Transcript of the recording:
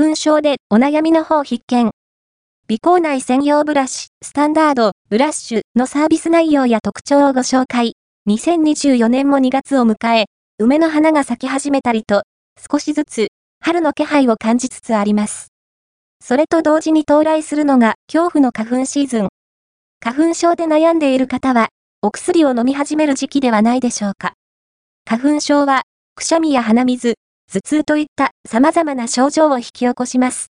粉症でお悩みの方必見。鼻口内専用ブラシ、スタンダード、ブラッシュのサービス内容や特徴をご紹介。2024年も2月を迎え、梅の花が咲き始めたりと、少しずつ春の気配を感じつつあります。それと同時に到来するのが恐怖の花粉シーズン。花粉症で悩んでいる方は、お薬を飲み始める時期ではないでしょうか。花粉症は、くしゃみや鼻水、頭痛といった様々な症状を引き起こします。